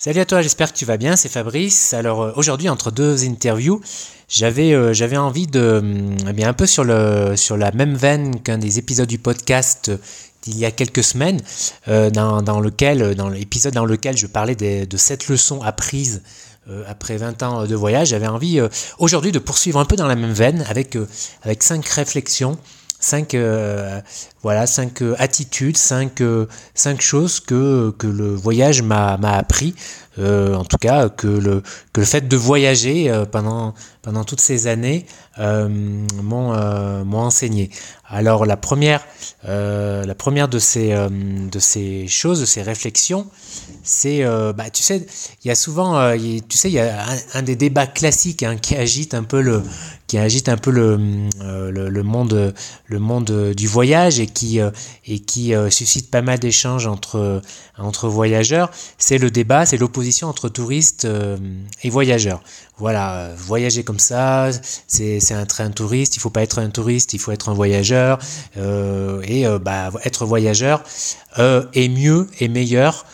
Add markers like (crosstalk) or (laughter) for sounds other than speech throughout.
Salut à toi, j'espère que tu vas bien, c'est Fabrice. Alors euh, aujourd'hui, entre deux interviews, j'avais euh, j'avais envie de, eh bien un peu sur, le, sur la même veine qu'un des épisodes du podcast d'il y a quelques semaines, euh, dans, dans, lequel, dans l'épisode dans lequel je parlais de cette leçon apprise après 20 ans de voyage, j'avais envie aujourd'hui de poursuivre un peu dans la même veine avec, avec cinq réflexions cinq voilà cinq attitudes cinq, cinq choses que, le voyage m'a appris euh, en tout cas que le, fait de voyager euh, pendant, toutes ces années euh, m'ont enseigné. Alors la première, de, ces, de ces choses, de ces réflexions, c'est, bah, tu sais, il y a souvent, tu sais, il y a un, des débats classiques hein, qui agite un peu le, monde, le monde du voyage qui, et qui suscite pas mal d'échanges entre, entre voyageurs, c'est le débat, c'est l'opposition entre touristes euh, et voyageurs. Voilà, euh, voyager comme ça, c'est un train touriste, il faut pas être un touriste, il faut être un voyageur. Euh, et bah, être voyageur est mieux et meilleur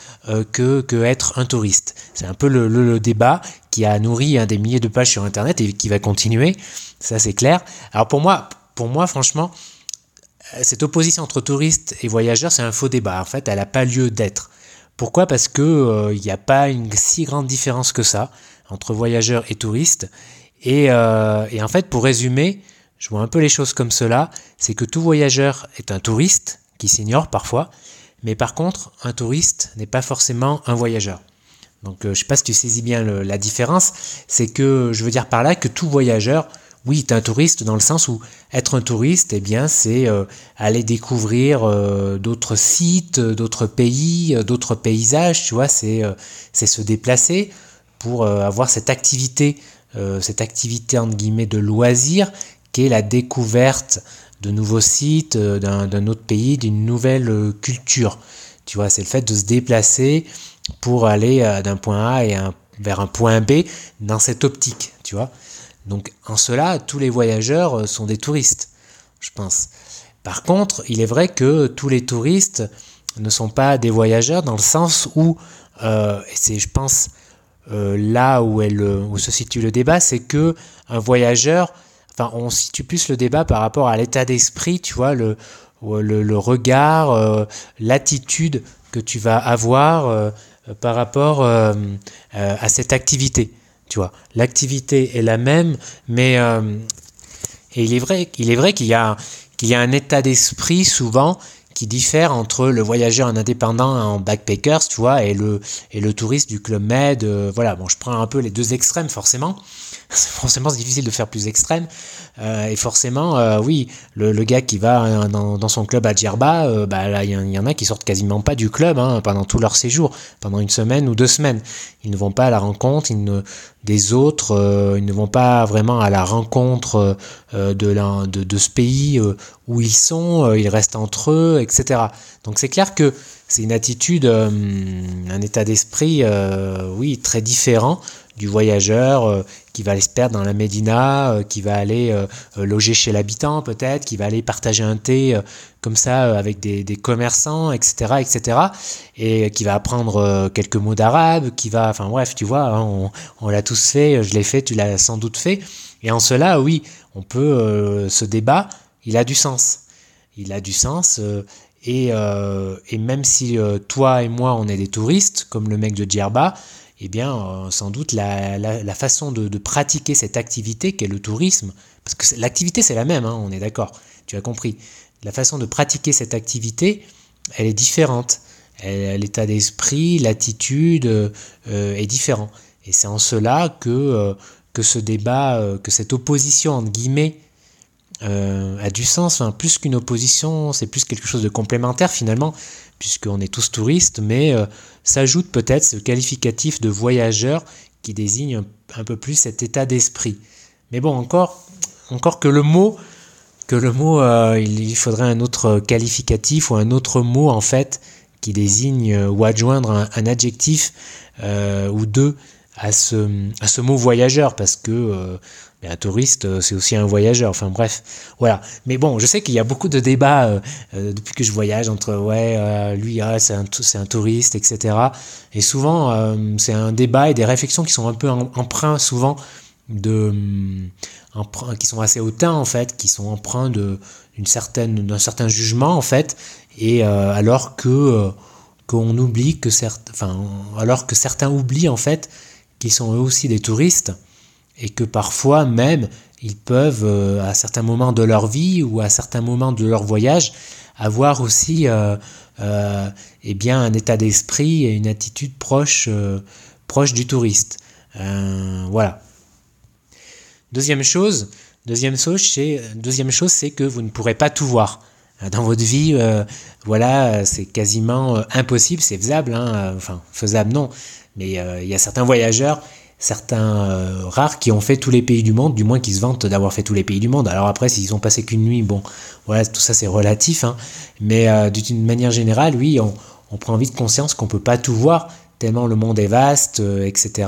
que, que être un touriste. C'est un peu le, débat qui a nourri des milliers de pages sur Internet et qui va continuer, ça c'est clair. Alors pour moi, pour moi franchement, cette opposition entre touristes et voyageurs, c'est un faux débat. En fait, elle n'a pas lieu d'être. Pourquoi? Parce que il euh, n'y a pas une si grande différence que ça entre voyageurs et touristes. Euh, et, en fait, pour résumer, je vois un peu les choses comme cela, c'est que tout voyageur est un touriste, qui s'ignore parfois, mais par contre, un touriste n'est pas forcément un voyageur. Donc euh, je ne sais pas si tu saisis bien la différence, c'est que je veux dire par là que tout voyageur oui, tu es un touriste dans le sens où être un touriste, eh bien, c'est euh, aller découvrir euh, d'autres sites, d'autres pays, euh, d'autres paysages, tu vois, c'est se déplacer pour avoir cette activité, cette activité entre guillemets de loisir, qui est la découverte de nouveaux sites, d'un autre pays, d'une nouvelle culture. Tu vois, c'est le fait de se déplacer pour aller d'un point A et vers un point B dans cette optique, tu vois. Donc en cela, tous les voyageurs euh, sont des touristes, je pense. Par contre, il est vrai que tous les touristes ne sont pas des voyageurs dans le sens où, euh, c'est je pense euh, là où, elle, où se situe le débat, c'est que un voyageur, enfin on situe plus le débat par rapport à l'état d'esprit, tu vois, le, regard, l'attitude que tu vas avoir par rapport à cette activité. Tu vois, l'activité est la même, mais euh, et il est vrai, il est vrai qu'il y a qu'il y a un état d'esprit souvent qui diffère entre le voyageur en indépendant en backpackers, tu vois, et le, et le touriste du Club Med. Euh, voilà, bon, je prends un peu les deux extrêmes, forcément. Forcément, c'est difficile de faire plus extrême. Euh, et forcément, euh, oui, le, gars qui va dans, dans, son club à Djerba, bah, là, il y, en a qui sortent quasiment pas du club hein, pendant tout leur séjour, pendant une semaine ou deux semaines. Ils ne vont pas à la rencontre des autres, ils ne vont pas vraiment à la rencontre de, de, ce pays où ils sont, ils restent entre eux, etc. Donc c'est clair que c'est une attitude, euh, un état d'esprit, euh, oui, très différent du voyageur euh, qui va aller se perdre dans la Médina, qui va aller loger chez l'habitant peut-être, qui va aller partager un thé comme ça avec des, commerçants, etc., etc., et qui va apprendre quelques mots d'arabe, qui va, enfin bref, tu vois, hein, on, l'a tous fait, je l'ai fait, tu l'as sans doute fait, et en cela, oui, on peut, ce débat, il a du sens il a du sens. Euh, euh, et, même si euh, toi et moi, on est des touristes, comme le mec de Djerba, eh bien, sans doute la, façon de, pratiquer cette activité qu'est le tourisme, parce que l'activité c'est la même, hein, on est d'accord, tu as compris. La façon de pratiquer cette activité, elle est différente. L'état d'esprit, l'attitude est différent. Et c'est en cela que, que ce débat, que cette opposition entre guillemets euh, a du sens. plus qu'une opposition, c'est plus quelque chose de complémentaire finalement, puisqu'on est tous touristes, mais euh, s'ajoute peut-être ce qualificatif de voyageur qui désigne un, peu plus cet état d'esprit. Mais bon, encore, encore que le mot, que le mot, euh, il, faudrait un autre qualificatif ou un autre mot en fait qui désigne ou adjoindre un, adjectif ou deux à ce, à ce mot voyageur, parce que Un touriste, c'est aussi un voyageur. Enfin bref, voilà. Mais bon, je sais qu'il y a beaucoup de débats depuis que je voyage entre ouais, lui, ah, c'est un, un, touriste, etc. Et souvent, c'est un débat et des réflexions qui sont un peu empreints souvent de qui sont assez hautains en fait, qui sont d'une certaine d'un certain jugement en fait, et euh, alors que euh, qu'on oublie que certains, enfin alors que certains oublient en fait qu'ils sont eux aussi des touristes et que parfois même ils peuvent euh, à certains moments de leur vie ou à certains moments de leur voyage avoir aussi eh bien un état d'esprit et une attitude proche proche du touriste. voilà. Deuxième chose, deuxième chose, c'est, deuxième chose, c'est que vous ne pourrez pas tout voir. Dans votre vie, euh, voilà, c'est quasiment euh, impossible, c'est faisable, hein, euh, enfin faisable non, mais il y a certains voyageurs, certains rares qui ont fait tous les pays du monde, du moins qui se vantent d'avoir fait tous les pays du monde. Alors après, s'ils ont passé qu'une nuit, bon, voilà, tout ça c'est relatif, hein, mais d'une manière générale, oui, on, on prend vite conscience qu'on peut pas tout voir, tellement le monde est vaste, etc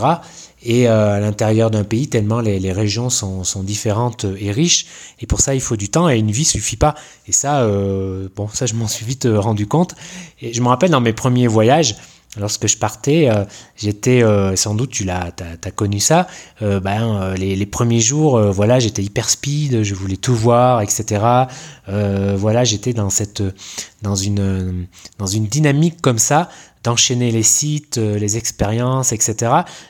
et euh, à l'intérieur d'un pays, tellement les, régions sont, différentes et riches. Et pour ça, il faut du temps et une vie suffit pas. Et ça, euh, bon, ça, je m'en suis vite euh, rendu compte. Et je me rappelle dans mes premiers voyages, lorsque je partais, j'étais, sans doute tu l'as, as, connu ça, ben, les, premiers jours, voilà, j'étais hyper speed, je voulais tout voir, etc. voilà, j'étais dans cette, dans une, dans une dynamique comme ça d'enchaîner les sites, euh, les expériences, etc.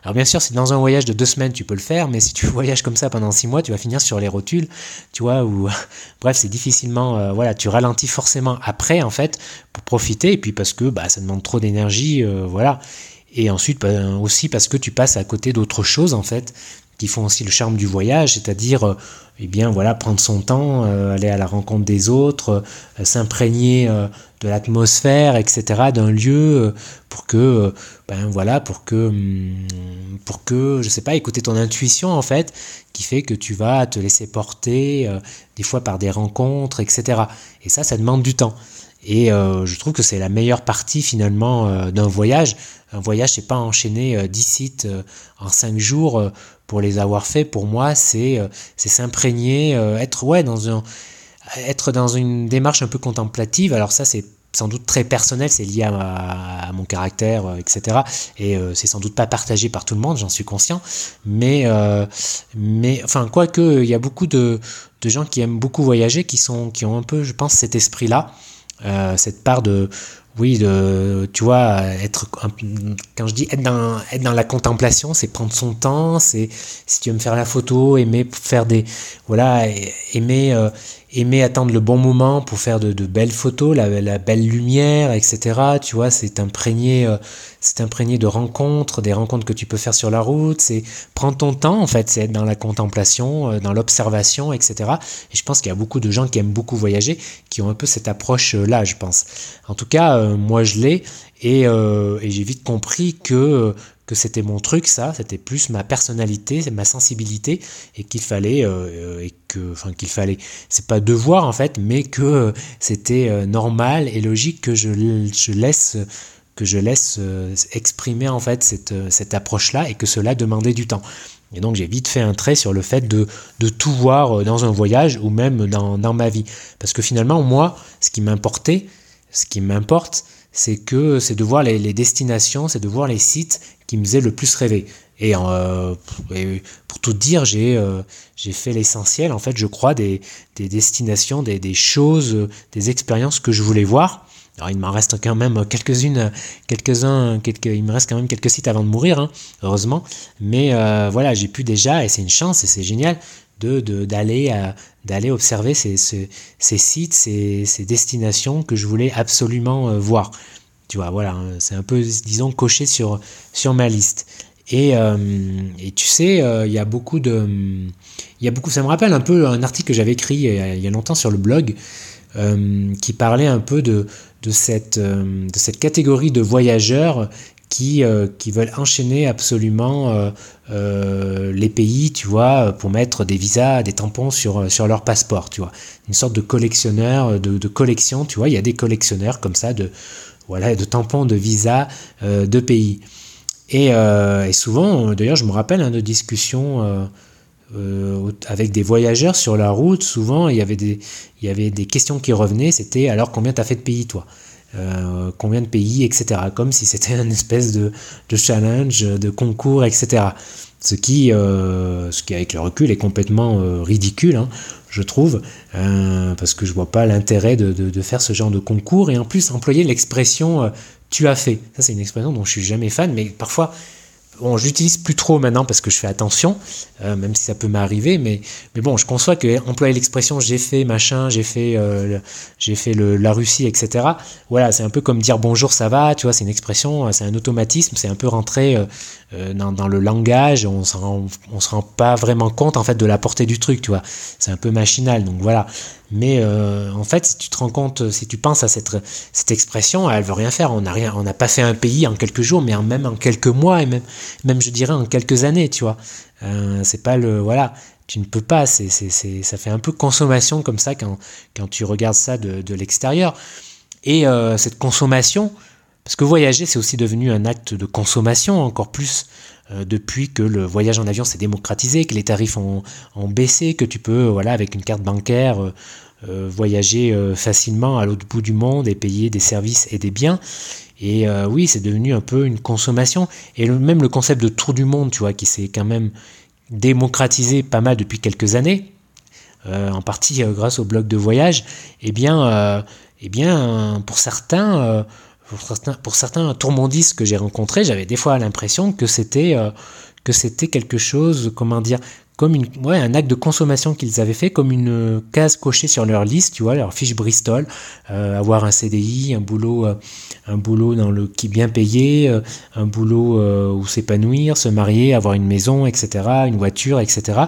Alors bien sûr, c'est dans un voyage de deux semaines, tu peux le faire, mais si tu (laughs) voyages comme ça pendant six mois, tu vas finir sur les rotules, tu vois, ou (laughs) bref, c'est difficilement, euh, voilà, tu ralentis forcément après, en fait, pour profiter, et puis parce que bah, ça demande trop d'énergie, euh, voilà. Et ensuite, bah, aussi parce que tu passes à côté d'autres choses, en fait, qui font aussi le charme du voyage, c'est-à-dire eh bien voilà prendre son temps, euh, aller à la rencontre des autres, euh, s'imprégner de l'atmosphère, etc. d'un lieu pour que ben voilà pour que hum, pour que je sais pas écouter ton intuition en fait qui fait que tu vas te laisser porter des fois par des rencontres, etc. Et ça ça demande du temps. Et je trouve que c'est la meilleure partie finalement d'un voyage. Un voyage, c'est pas enchaîner 10 sites en 5 jours pour les avoir faits, pour moi, c'est euh, s'imprégner, euh, être ouais dans une démarche un peu contemplative. Alors ça, c'est sans doute très personnel, c'est lié à, mon caractère, euh, etc. Et c'est sans doute pas partagé par tout le monde, j'en suis conscient. Mais, mais enfin, quoique, il y a beaucoup de, de, gens qui aiment beaucoup voyager, qui, sont, qui ont un peu, je pense, cet esprit-là, cette part de, oui, de, tu vois, être, quand je dis être dans, être dans la contemplation, c'est prendre son temps, c'est, si tu veux me faire la photo, aimer faire des, voilà, aimer, euh, aimer attendre le bon moment pour faire de, belles photos, la, belle lumière, etc. Tu vois, c'est imprégné, euh, c'est imprégné de rencontres, des rencontres que tu peux faire sur la route. C'est prendre ton temps, en fait, c'est être dans la contemplation, euh, dans l'observation, etc. Et je pense qu'il y a beaucoup de gens qui aiment beaucoup voyager, qui ont un peu cette approche-là, je pense. En tout cas, euh, moi, je l'ai, et j'ai vite compris que que c'était mon truc, ça, c'était plus ma personnalité, ma sensibilité, et qu'il fallait, euh, et que, enfin qu'il fallait, c'est pas devoir en fait, mais que c'était euh, normal et logique que je, je laisse, que je laisse euh, exprimer en fait cette, cette approche-là, et que cela demandait du temps. Et donc j'ai vite fait un trait sur le fait de, de tout voir dans un voyage ou même dans, dans ma vie. Parce que finalement, moi, ce qui m'importait, ce qui m'importe, c'est que c'est de voir les, destinations, c'est de voir les sites qui me faisaient le plus rêver. Et, euh, pour tout dire, j'ai euh, j'ai fait l'essentiel, en fait, je crois, des, des destinations, des, des, choses, des expériences que je voulais voir. Alors il m'en reste quand même quelques-unes, quelques-uns, quelques, il me reste quand même quelques sites avant de mourir, hein, heureusement. Mais euh, voilà, j'ai pu déjà, et c'est une chance, et c'est génial, de d'aller d'aller observer ces, ces, sites, ces, ces, destinations que je voulais absolument euh, voir. Tu vois, voilà, hein, c'est un peu, disons, coché sur, sur ma liste. Et, euh, et tu sais, euh, il y a beaucoup de... Il y a beaucoup, ça me rappelle un peu un article que j'avais écrit il y a longtemps sur le blog, qui parlait un peu de, de, cette, de cette catégorie de voyageurs qui, euh, qui veulent enchaîner absolument euh, euh, les pays, tu vois, pour mettre des visas, des tampons sur, sur leur passeport, tu vois. Une sorte de collectionneur, de, de collection, tu vois. Il y a des collectionneurs comme ça de, voilà, de tampons, de visas de pays. Et, et souvent, d'ailleurs, je me rappelle hein, de discussions avec des voyageurs sur la route, souvent il y avait des, il y avait des questions qui revenaient, c'était alors combien tu as fait de pays toi? Combien de pays, etc. Comme si c'était une espèce de, de, challenge, de concours, etc. Ce qui, ce qui avec le recul est complètement ridicule. Hein je trouve, euh, parce que je vois pas l'intérêt de, faire ce genre de concours et en plus employer l'expression euh, tu as fait. Ça, c'est une expression dont je suis jamais fan, mais parfois Bon, j'utilise plus trop maintenant parce que je fais attention, euh, même si ça peut m'arriver, mais, mais bon, je conçois que employer l'expression j'ai fait machin, j'ai fait, euh, la Russie, etc. Voilà, c'est un peu comme dire bonjour, ça va, tu vois, c'est une expression, c'est un automatisme, c'est un peu rentré euh, dans, le langage, on on se rend pas vraiment compte en fait de la portée du truc, tu vois, c'est un peu machinal, donc voilà. Mais euh, en fait, si tu te rends compte, si tu penses à cette, cette expression, elle veut rien faire. On n'a rien, n'a pas fait un pays en quelques jours, mais en, même en quelques mois et même, même je dirais en quelques années, tu vois. Euh, c'est pas le, voilà, tu ne peux pas. C'est, ça fait un peu consommation comme ça quand, quand tu regardes ça de, de l'extérieur. Et euh, cette consommation, parce que voyager, c'est aussi devenu un acte de consommation encore plus euh, depuis que le voyage en avion s'est démocratisé, que les tarifs ont, baissé, que tu peux, voilà, avec une carte bancaire, euh, euh, voyager facilement à l'autre bout du monde et payer des services et des biens. Et oui, c'est devenu un peu une consommation. Et même le concept de tour du monde, tu vois, qui s'est quand même démocratisé pas mal depuis quelques années, en partie grâce au blog de voyage, eh bien, eh bien pour certains, pour certains, pour tourmondistes que j'ai rencontrés, j'avais des fois l'impression que c'était euh, que quelque chose, comment dire, comme un acte de consommation qu'ils avaient fait, comme une case cochée sur leur liste, tu vois, leur fiche Bristol, euh, avoir un CDI, un boulot, euh, un boulot dans le qui bien payé, un boulot où s'épanouir, se marier, avoir une maison, etc., une voiture, etc.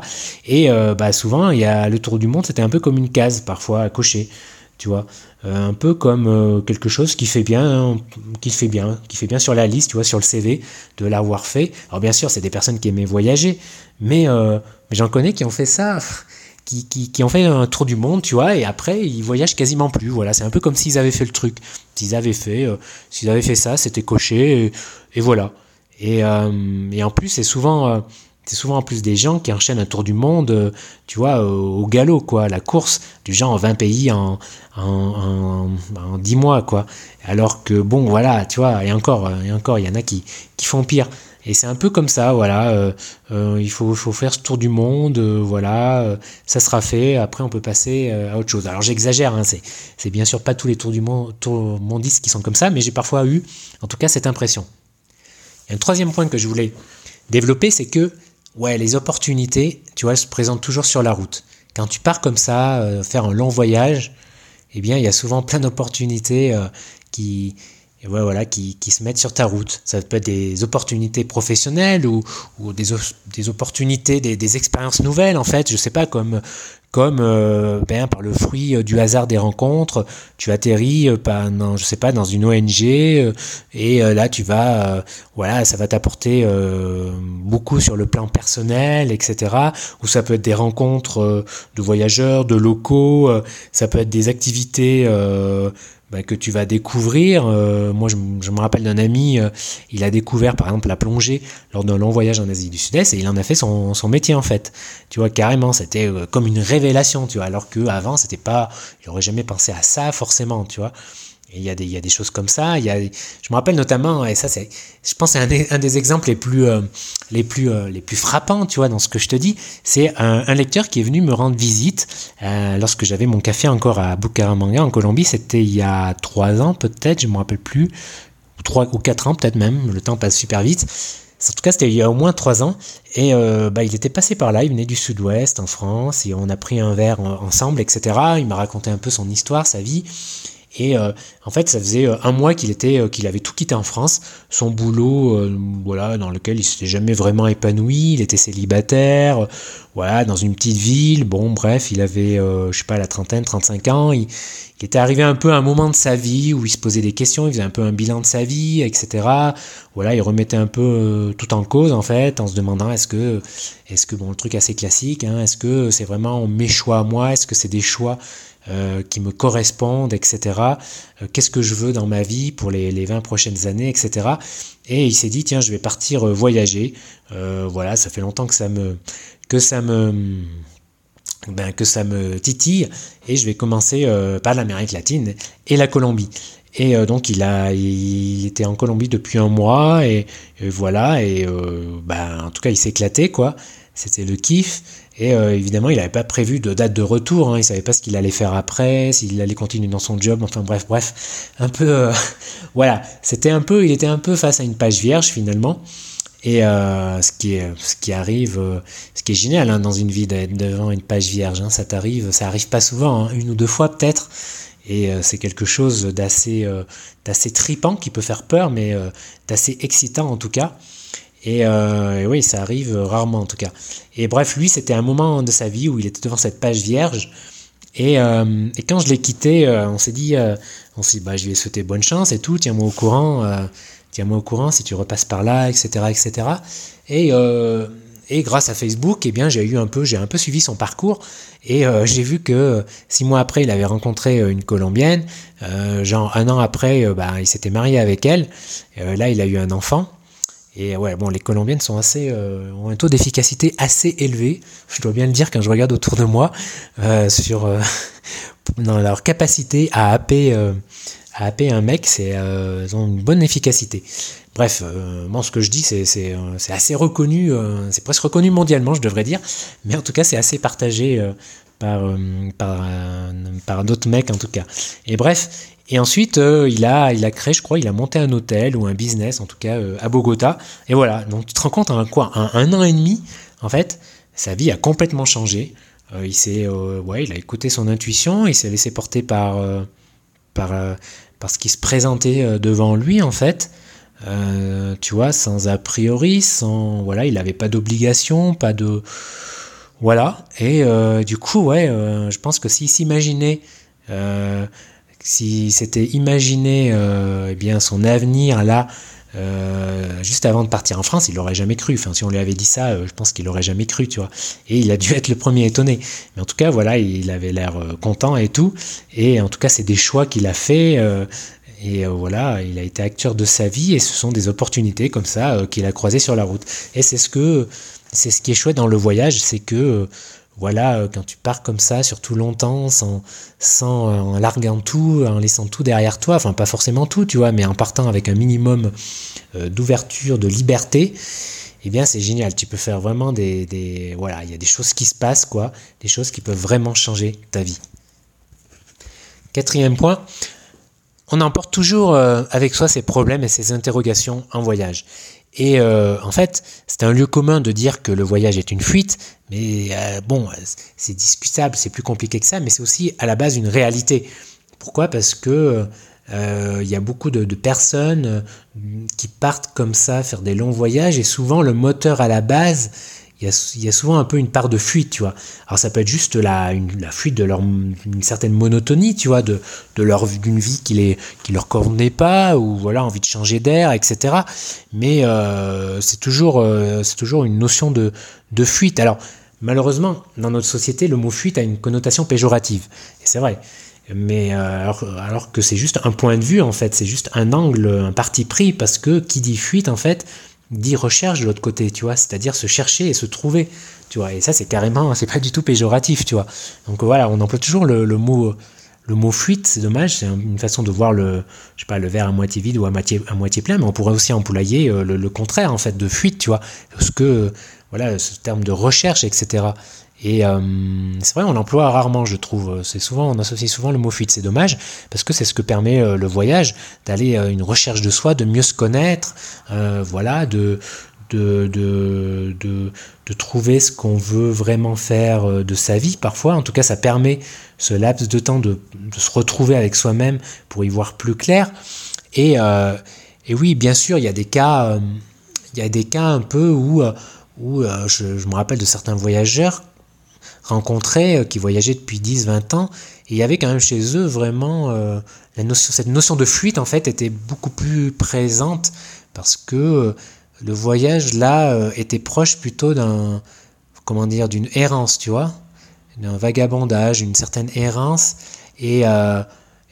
Et bah souvent, il y a le tour du monde, c'était un peu comme une case parfois à cocher tu vois. Euh, un peu comme euh, quelque chose qui fait bien, qui fait bien, qui fait bien sur la liste, tu vois, sur le CV, de l'avoir fait. Alors bien sûr, c'est des personnes qui aimaient voyager, mais, euh, mais j'en connais qui ont fait ça, (laughs) qui, qui, qui, ont fait un tour du monde, tu vois, et après ils voyagent quasiment plus. Voilà, c'est un peu comme s'ils avaient fait le truc. S'ils avaient fait, s'ils avaient fait ça, c'était coché, et, voilà. Et, et, en plus, c'est souvent c'est souvent en plus des gens qui enchaînent un tour du monde, euh, tu vois, au, galop, quoi, la course, du genre en 20 pays en, en, 10 mois, quoi. Alors que, bon, voilà, tu vois, et encore, et encore, il y en a qui, qui font pire. Et c'est un peu comme ça, voilà, euh, euh, il faut, faire ce tour du monde, voilà, ça sera fait, après on peut passer à autre chose. Alors j'exagère, hein, c'est bien sûr pas tous les tours du monde, tours mondistes qui sont comme ça, mais j'ai parfois eu, en tout cas, cette impression. Et un troisième point que je voulais développer, c'est que ouais, les opportunités, tu vois, se présentent toujours sur la route. Quand tu pars comme ça, euh, faire un long voyage, eh bien, il y a souvent plein d'opportunités euh, qui, ouais, voilà, qui, qui, se mettent sur ta route. Ça peut être des opportunités professionnelles ou, ou des, des, opportunités, des, des, expériences nouvelles, en fait. Je sais pas, comme, comme euh, ben, par le fruit euh, du hasard des rencontres, tu atterris, euh, pas, dans, je sais pas, dans une ONG et là tu vas, voilà, ça va t'apporter beaucoup sur le plan personnel, etc. Ou ça peut être des rencontres de voyageurs, de locaux, ça peut être des activités bah, que tu vas découvrir. Euh, moi, je, me rappelle d'un ami, euh, il a découvert par exemple la plongée lors d'un long voyage en Asie du Sud-Est et il en a fait son, métier en fait. Tu vois, carrément, c'était euh, comme une révélation, tu vois, alors qu'avant, c'était pas, il aurait jamais pensé à ça forcément, tu vois. Il y, a des, il y a des choses comme ça. Il y a, je me rappelle notamment, et ça, c'est, je pense, c'est un, des, un des exemples les plus, euh, les plus, euh, les plus frappants, tu vois, dans ce que je te dis. C'est un, lecteur qui est venu me rendre visite euh, lorsque j'avais mon café encore à Bucaramanga, en Colombie. C'était il y a trois ans, peut-être, je me rappelle plus, trois ou quatre ans, peut-être même. Le temps passe super vite. En tout cas, c'était il y a au moins trois ans. Et bah, il était passé par là, il venait du sud-ouest, en France, et on a pris un verre ensemble, etc. Il m'a raconté un peu son histoire, sa vie. Et euh, en fait, ça faisait euh, un mois qu'il était, euh, qu'il avait tout quitté en France, son boulot, voilà, dans lequel il s'était jamais vraiment épanoui. Il était célibataire, voilà, dans une petite ville. Bon, bref, il avait, je sais pas, la trentaine, 35 ans. Il, était arrivé un peu à un moment de sa vie où il se posait des questions, il faisait un peu un bilan de sa vie, etc. Voilà, il remettait un peu tout en cause en fait, en se demandant est-ce que, est-ce que bon, le truc assez classique, hein, est-ce que c'est vraiment mes choix à moi, est-ce que c'est des choix euh, qui me correspondent, etc. Euh, qu'est-ce que je veux dans ma vie pour les, les 20 prochaines années, etc. Et il s'est dit, tiens, je vais partir euh, voyager. voilà, ça fait longtemps que ça me que ça me ben, que ça me titille et je vais commencer par l'Amérique latine et la Colombie. Et donc il a, il était en Colombie depuis un mois et, voilà et ben, en tout cas il éclaté quoi. C'était le kiff et évidemment il n'avait pas prévu de date de retour. Hein, il savait pas ce qu'il allait faire après, s'il allait continuer dans son job. Enfin bref bref, un peu (laughs) voilà. C'était un peu, il était un peu face à une page vierge finalement. Et euh, ce, qui ce qui arrive, euh, ce qui est génial hein, dans une vie d'être devant une page vierge, hein, ça t'arrive, ça arrive pas souvent, une ou deux fois peut-être, et euh, c'est quelque chose d'assez, d'assez tripant qui peut faire peur, mais d'assez excitant en tout cas. Et, et, oui, ça arrive rarement en tout cas. Et bref, lui, c'était un moment de sa vie où il était devant cette page vierge. Et, et quand je l'ai quitté, on s'est dit, on s'est bah, je lui ai souhaité bonne chance et tout, tiens-moi au courant tiens-moi au courant si tu repasses par là, etc. etc. Et, euh, et grâce à Facebook, eh bien, j'ai eu un peu, j'ai un peu suivi son parcours et euh, j'ai vu que six mois après, il avait rencontré euh, une Colombienne. genre un an après, bah, il s'était marié avec elle. là, il a eu un enfant. Et ouais, bon, les Colombiennes sont assez, ont un taux d'efficacité assez élevé. Je dois bien le dire quand je regarde autour de moi sur (laughs) dans leur capacité à happer à happer un mec, c'est euh, ils ont une bonne efficacité. Bref, euh, moi ce que je dis, c'est, euh, assez reconnu, c'est presque reconnu mondialement, je devrais dire, mais en tout cas c'est assez partagé par, par, par d'autres mecs en tout cas. Et bref, et ensuite il, a, il a créé, je crois, il a monté un hôtel ou un business en tout cas à Bogota. Et voilà, donc tu te rends compte, en quoi, un, un an et demi, en fait, sa vie a complètement changé. il s'est, ouais, il a écouté son intuition, il s'est laissé porter par, par, parce qu'il se présentait euh, devant lui en fait, euh, tu vois, sans a priori, sans voilà, il n'avait pas d'obligation, pas de voilà. Et euh, du coup, ouais, je pense que s'il s'imaginait, si c'était imaginé, eh bien son avenir là euh, juste avant de partir en France, il l'aurait jamais cru. Enfin, si on lui avait dit ça, euh, je pense qu'il l'aurait jamais cru, tu vois. Et il a dû (laughs) être le premier étonné. Mais en tout cas, voilà, il avait l'air euh, content et tout. Et en tout cas, c'est des choix qu'il a fait. et voilà, il a été acteur de sa vie. Et ce sont des opportunités comme ça qu'il a croisées sur la route. Et c'est ce que, c'est ce qui est chouette dans le voyage, c'est que voilà, euh, quand tu pars comme ça, surtout longtemps, sans, euh, en larguant tout, en laissant tout derrière toi, enfin pas forcément tout, tu vois, mais en partant avec un minimum euh, d'ouverture, de liberté, eh bien c'est génial. Tu peux faire vraiment des, des voilà, il y a des choses qui se passent, quoi, des choses qui peuvent vraiment changer ta vie. Quatrième point, on emporte toujours avec soi ses problèmes et ses interrogations en voyage. Et euh, en fait, c'est un lieu commun de dire que le voyage est une fuite, mais euh, bon, c'est discutable, c'est plus compliqué que ça, mais c'est aussi à la base une réalité. Pourquoi? Parce que euh, il y a beaucoup de, de, personnes qui partent comme ça faire des longs voyages et souvent le moteur à la base il y, a, souvent un peu une part de fuite, tu vois. Alors ça peut être juste la, la fuite de leur une certaine monotonie, tu vois, de, de leur d'une vie qui les qui leur convenait pas ou voilà envie de changer d'air, etc. Mais euh, c'est toujours euh, c'est toujours une notion de de fuite. Alors malheureusement dans notre société le mot fuite a une connotation péjorative et c'est vrai. Mais euh, alors, alors que c'est juste un point de vue en fait, c'est juste un angle, un parti pris parce que qui dit fuite en fait dit recherche de l'autre côté, tu vois, c'est-à-dire se chercher et se trouver, tu vois, et ça c'est carrément, c'est pas du tout péjoratif, tu vois. Donc voilà, on emploie toujours le, mot le mot fuite, c'est dommage, c'est une façon de voir le, je sais pas, le verre à moitié vide ou à moitié, à moitié plein, mais on pourrait aussi employer euh, le, le, contraire en fait de fuite, tu vois, parce que voilà, ce terme de recherche, etc. Et euh, c'est vrai, on l'emploie rarement, je trouve. C'est souvent, on associe souvent le mot fuite. C'est dommage parce que c'est ce que permet euh, le voyage, d'aller à une recherche de soi, de mieux se connaître, euh, voilà, de de, de, de, trouver ce qu'on veut vraiment faire de sa vie. Parfois, en tout cas, ça permet ce laps de temps de, se retrouver avec soi-même pour y voir plus clair. Et, oui, bien sûr, il y a des cas, il y a des cas un peu où, où je me rappelle de certains voyageurs rencontrés, euh, qui voyageaient depuis 10-20 ans, et il y avait quand même chez eux vraiment euh, la notion, cette notion de fuite en fait était beaucoup plus présente parce que euh, le voyage là était proche plutôt d'un comment dire d'une errance, tu vois, d'un vagabondage, une certaine errance. Et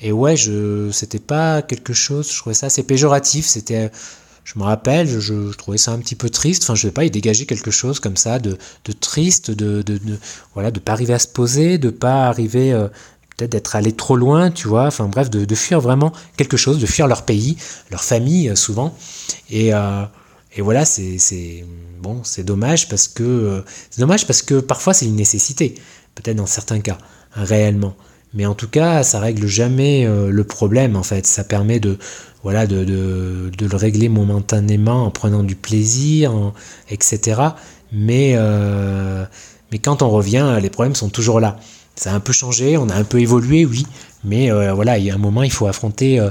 et ouais, je c'était pas quelque chose, je trouvais ça assez péjoratif, c'était je me rappelle, je, trouvais ça un petit peu triste. Enfin, je ne sais pas, il dégageait quelque chose comme ça de, triste, de, de, voilà, de pas arriver à se poser, de pas arriver euh, peut-être d'être allé trop loin, tu vois. Enfin bref, de, fuir vraiment quelque chose, de fuir leur pays, leur famille euh, souvent. Et, euh, et voilà, c'est bon, c'est dommage parce que c'est dommage parce que parfois c'est une nécessité, peut-être dans certains cas, réellement. Mais en tout cas, ça règle jamais le problème en fait. Ça permet de, voilà, de, de, le régler momentanément en prenant du plaisir, etc. Mais, euh, mais quand on revient, les problèmes sont toujours là. Ça a un peu changé, on a un peu évolué, oui, mais euh, voilà, il y a un moment, il faut affronter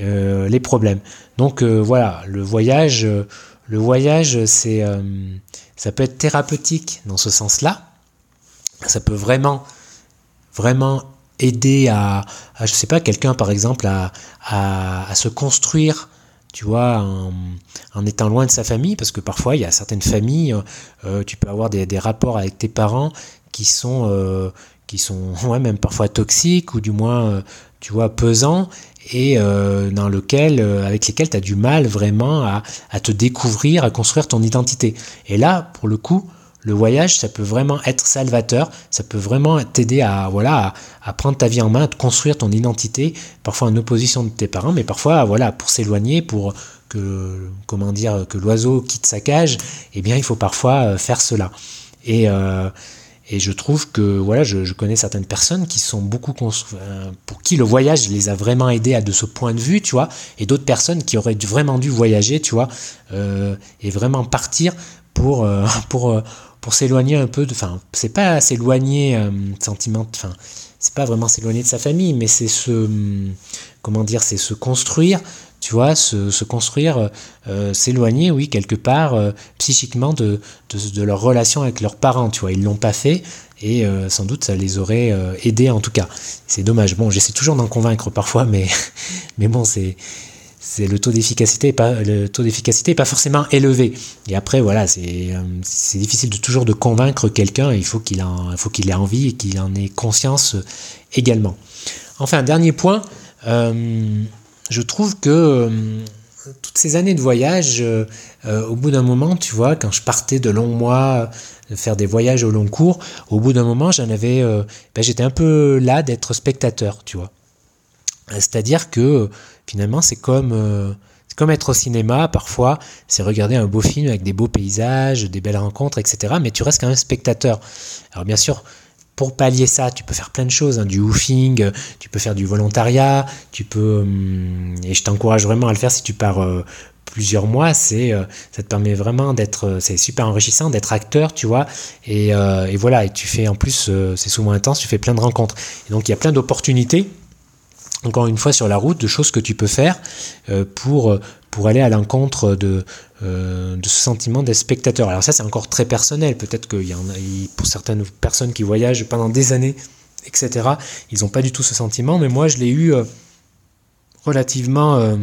euh, les problèmes. Donc voilà, le voyage, le voyage, c'est, ça peut être thérapeutique dans ce sens-là. Ça peut vraiment, vraiment aider à, je sais pas, quelqu'un par exemple à, à, se construire, tu vois, en, étant loin de sa famille, parce que parfois il y a certaines familles, euh, tu peux avoir des, des, rapports avec tes parents qui sont, euh, qui sont (laughs) ouais, même parfois toxiques ou du moins, euh, tu vois, pesants et dans lequel, avec lesquels tu as du mal vraiment à, à te découvrir, à construire ton identité. Et là, pour le coup, le voyage, ça peut vraiment être salvateur, ça peut vraiment t'aider à, voilà, à, prendre ta vie en main, à te construire ton identité, parfois en opposition de tes parents, mais parfois, voilà, pour s'éloigner, pour que, comment dire, que l'oiseau quitte sa cage, eh bien, il faut parfois euh, faire cela. Et, euh, et je trouve que, voilà, je, connais certaines personnes qui sont beaucoup, euh, pour qui le voyage les a vraiment aidés à de ce point de vue, tu vois, et d'autres personnes qui auraient vraiment dû voyager, tu vois, et vraiment partir pour, (laughs) pour, pour s'éloigner un peu de. Enfin, c'est pas s'éloigner euh, sentiment. Enfin, c'est pas vraiment s'éloigner de sa famille, mais c'est se. Hum, comment dire C'est se construire, tu vois, se, se construire, euh, s'éloigner, oui, quelque part, euh, psychiquement de, de, de, leur relation avec leurs parents, tu vois. Ils l'ont pas fait et sans doute ça les aurait aidés en tout cas. C'est dommage. Bon, j'essaie toujours d'en convaincre parfois, mais, (laughs) mais bon, c'est c'est le taux d'efficacité pas le taux d'efficacité pas forcément élevé. Et après voilà c'est euh, c'est difficile de toujours de convaincre quelqu'un. Il faut qu'il en faut qu'il ait envie et qu'il en ait conscience également. Enfin dernier point euh, je trouve que euh, toutes ces années de voyage au bout d'un moment tu vois quand je partais de longs mois faire des voyages au long cours au bout d'un moment j'en avais ben, j'étais un peu là d'être spectateur tu vois c'est-à-dire que finalement, c'est comme, euh, comme être au cinéma, parfois, c'est regarder un beau film avec des beaux paysages, des belles rencontres, etc. Mais tu restes quand même spectateur. Alors bien sûr, pour pallier ça, tu peux faire plein de choses, hein, du woofing, tu peux faire du volontariat, tu peux, hum, et je t'encourage vraiment à le faire si tu pars euh, plusieurs mois, c'est, euh, ça te permet vraiment d'être, c'est super enrichissant d'être acteur, tu vois, et, et, voilà, et tu fais en plus, c'est souvent intense, tu fais plein de rencontres. Et donc il y a plein d'opportunités encore une fois sur la route de choses que tu peux faire euh, pour, pour aller à l'encontre de, euh, de ce sentiment d'être spectateur. Alors ça c'est encore très personnel, peut-être qu'il y en a pour certaines personnes qui voyagent pendant des années, etc., ils n'ont pas du tout ce sentiment, mais moi je l'ai eu euh, relativement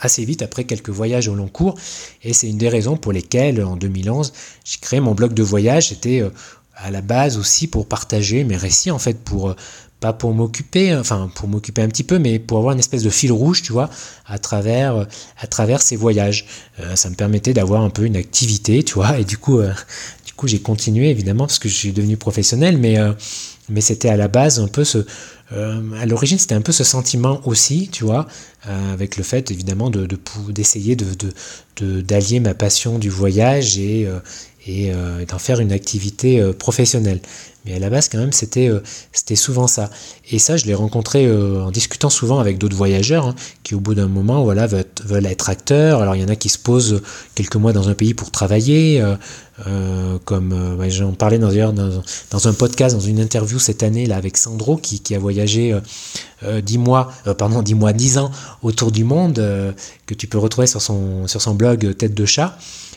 assez vite après quelques voyages au long cours, et c'est une des raisons pour lesquelles en 2011 j'ai créé mon blog de voyage, c'était à la base aussi pour partager mes récits en fait, pour pas pour m'occuper, enfin pour m'occuper un petit peu, mais pour avoir une espèce de fil rouge, tu vois, à travers, à travers ces voyages. Euh, ça me permettait d'avoir un peu une activité, tu vois, et du coup, euh, du coup, j'ai continué évidemment parce que je suis devenu professionnel, mais euh, mais c'était à la base un peu ce, à l'origine, c'était un peu ce sentiment aussi, tu vois, avec le fait évidemment de d'essayer de, de, d'allier ma passion du voyage et et d'en faire une activité professionnelle. Mais à la base, quand même, c'était euh, c'était souvent ça. Et ça, je l'ai rencontré euh, en discutant souvent avec d'autres voyageurs hein, qui, au bout d'un moment, voilà, veulent, être acteurs. Alors, il y en a qui se posent quelques mois dans un pays pour travailler. Euh, comme j'en parlais dans, dans, un podcast, dans une interview cette année là avec Sandro qui, a voyagé dix mois, pardon, dix mois, dix ans autour du monde, que tu peux retrouver sur son blog Tête de chat.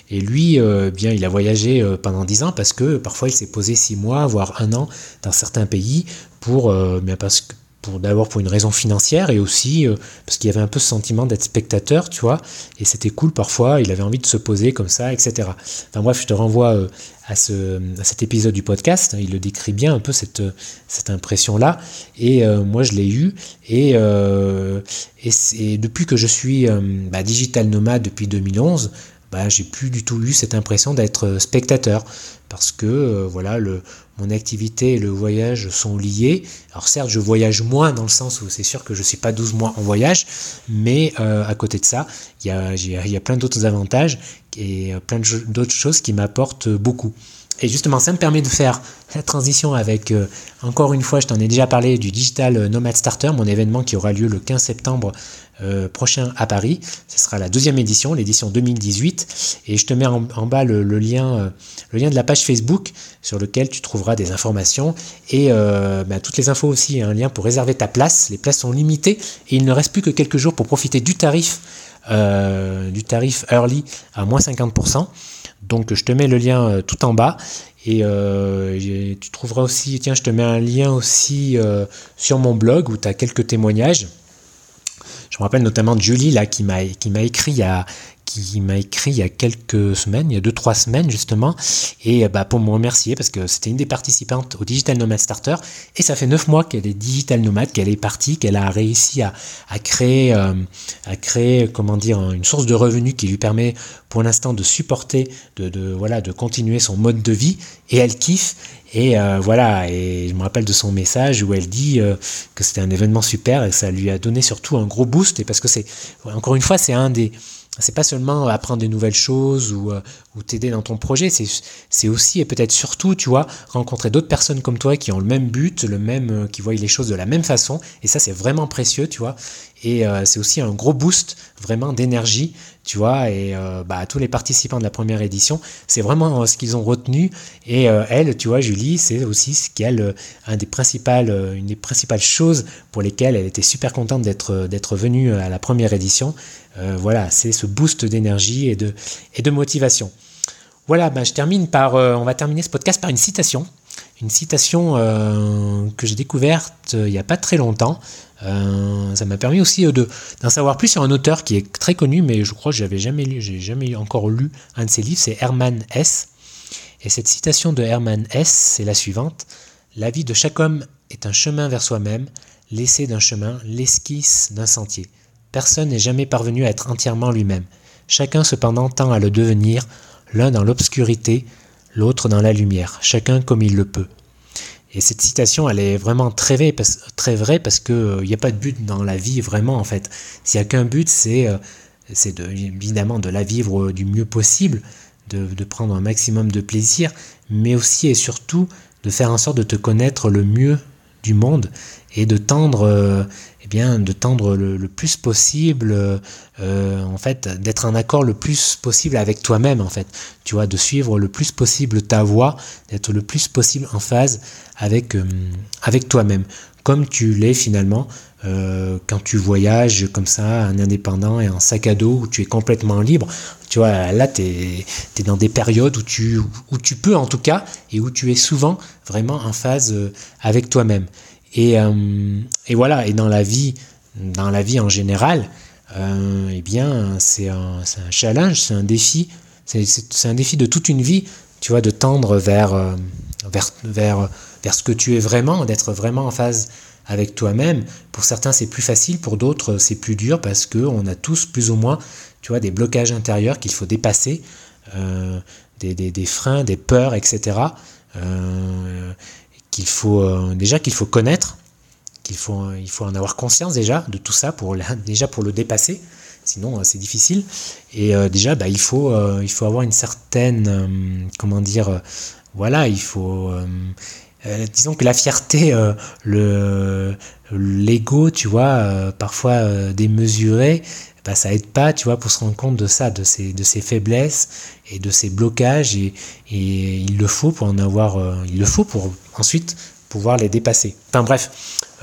Et lui, euh, bien, il a voyagé euh, pendant dix ans parce que parfois il s'est posé six mois, voire un an dans certains pays pour, euh, bien parce que pour d'abord pour une raison financière et aussi euh, parce qu'il y avait un peu ce sentiment d'être spectateur, tu vois, et c'était cool parfois, il avait envie de se poser comme ça, etc. Enfin bref, je te renvoie euh, à, ce, cet épisode du podcast, il le décrit bien un peu cette, cette impression-là, et euh, moi je l'ai eu, et, et, depuis que je suis bah, digital nomade depuis 2011, bah, j'ai plus du tout eu cette impression d'être spectateur parce que voilà le, mon activité et le voyage sont liés. Alors certes, je voyage moins dans le sens où c'est sûr que je ne suis pas 12 mois en voyage, mais euh, à côté de ça, il y a, y a, plein d'autres avantages et euh, plein d'autres choses qui m'apportent beaucoup. Et justement, ça me permet de faire la transition avec, euh, encore une fois, je t'en ai déjà parlé du Digital Nomad Starter, mon événement qui aura lieu le 15 septembre euh, prochain à Paris. Ce sera la deuxième édition, l'édition 2018. Et je te mets en, bas le, lien, euh, le lien de la page Facebook sur lequel tu trouveras des informations et bah, toutes les infos aussi, un lien pour réserver ta place. Les places sont limitées et il ne reste plus que quelques jours pour profiter du tarif, du tarif early à moins 50%. Donc je te mets le lien euh, tout en bas et euh, tu trouveras aussi, tiens, je te mets un lien aussi euh, sur mon blog où tu as quelques témoignages. Je me rappelle notamment de Julie là qui m'a qui m'a écrit il y a qui m'a écrit il y a quelques semaines, il y a deux trois semaines justement, et bah, pour me remercier parce que c'était une des participantes au Digital Nomad Starter, et ça fait neuf mois qu'elle est digital nomade, qu'elle est partie, qu'elle a réussi à, à créer, euh, à créer comment dire une source de revenus qui lui permet pour l'instant de supporter, de, de, voilà, de continuer son mode de vie, et elle kiffe. Et euh, voilà, et je me rappelle de son message où elle dit euh, que c'était un événement super et que ça lui a donné surtout un gros boost. Et parce que c'est, encore une fois, c'est un des, c'est pas seulement apprendre des nouvelles choses ou, euh, t'aider dans ton projet, c'est aussi et peut-être surtout, tu vois, rencontrer d'autres personnes comme toi qui ont le même but, le même, euh, qui voient les choses de la même façon. Et ça, c'est vraiment précieux, tu vois. Et euh, c'est aussi un gros boost vraiment d'énergie, tu vois. Et bah, tous les participants de la première édition, c'est vraiment ce qu'ils ont retenu. Et elle, tu vois, Julie, c'est aussi ce qu'elle, un des principales, une des principales choses pour lesquelles elle était super contente d'être venue à la première édition. Euh, voilà, c'est ce boost d'énergie et de, et de motivation. Voilà, ben, je termine par, euh, on va terminer ce podcast par une citation. Une citation euh, que j'ai découverte il n'y a pas très longtemps. ça m'a permis aussi d'en savoir plus sur un auteur qui est très connu, mais je crois que j'avais jamais lu, j'ai jamais encore lu un de ses livres, c'est Herman Hesse. Et cette citation de Herman Hesse, c'est la suivante La vie de chaque homme est un chemin vers soi-même, l'essai d'un chemin, l'esquisse d'un sentier. Personne n'est jamais parvenu à être entièrement lui-même. Chacun cependant tend à le devenir, l'un dans l'obscurité, l'autre dans la lumière, chacun comme il le peut. Et cette citation, elle est vraiment très vraie parce, très vraie parce n'y euh, a pas de but dans la vie vraiment en fait. S'il n'y a qu'un but, c'est euh, évidemment de la vivre du mieux possible, de, de, prendre un maximum de plaisir, mais aussi et surtout de faire en sorte de te connaître le mieux du monde et de tendre, euh, eh bien, de tendre le, plus possible, euh, en fait, d'être en accord le plus possible avec toi-même, en fait. Tu vois, de suivre le plus possible ta voie, d'être le plus possible en phase avec, euh, avec toi-même, comme tu l'es finalement quand tu voyages comme ça, un indépendant et en sac à dos où tu es complètement libre. Tu vois, là, tu es, dans des périodes où tu, où tu peux en tout cas, et où tu es souvent vraiment en phase avec toi-même. Et, euh, et, voilà, et dans la vie, dans la vie en général, euh, eh bien, c'est un, challenge, c'est un défi, c'est un défi de toute une vie, tu vois, de tendre vers, euh, vers, vers, vers ce que tu es vraiment, d'être vraiment en phase avec toi-même. Pour certains, c'est plus facile, pour d'autres, c'est plus dur parce qu'on a tous plus ou moins, tu vois, des blocages intérieurs qu'il faut dépasser, des, des, des, freins, des peurs, etc. Euh, qu'il faut euh, déjà qu'il faut connaître, qu'il faut il faut en avoir conscience déjà de tout ça pour (laughs) déjà pour le dépasser. Sinon euh, c'est difficile. Et euh, déjà bah, il faut il faut avoir une certaine comment dire voilà il faut disons que la fierté, le l'ego, tu vois, parfois démesuré, bah, ça aide pas, tu vois, pour se rendre compte de ça, de ces, de faiblesses et de ces blocages. Et, et il le faut pour en avoir, euh, il le faut pour ensuite pouvoir les dépasser. Enfin bref,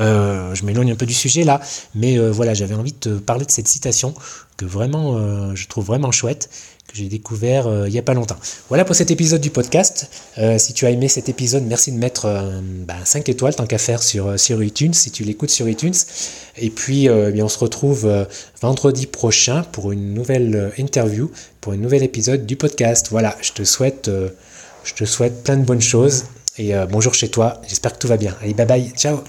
euh, je m'éloigne un peu du sujet là, mais euh, voilà, j'avais envie de te parler de cette citation que vraiment, je trouve vraiment chouette, que j'ai découvert euh, il n'y a pas longtemps. Voilà pour cet épisode du podcast. Euh, si tu as aimé cet épisode, merci de mettre 5 euh, ben, étoiles tant qu'à faire sur, sur iTunes, si tu l'écoutes sur iTunes. Et puis, eh bien, on se retrouve vendredi prochain pour une nouvelle interview, pour un nouvel épisode du podcast. Voilà, je te souhaite, je te souhaite plein de bonnes choses et bonjour chez toi. J'espère que tout va bien. Allez, bye bye, ciao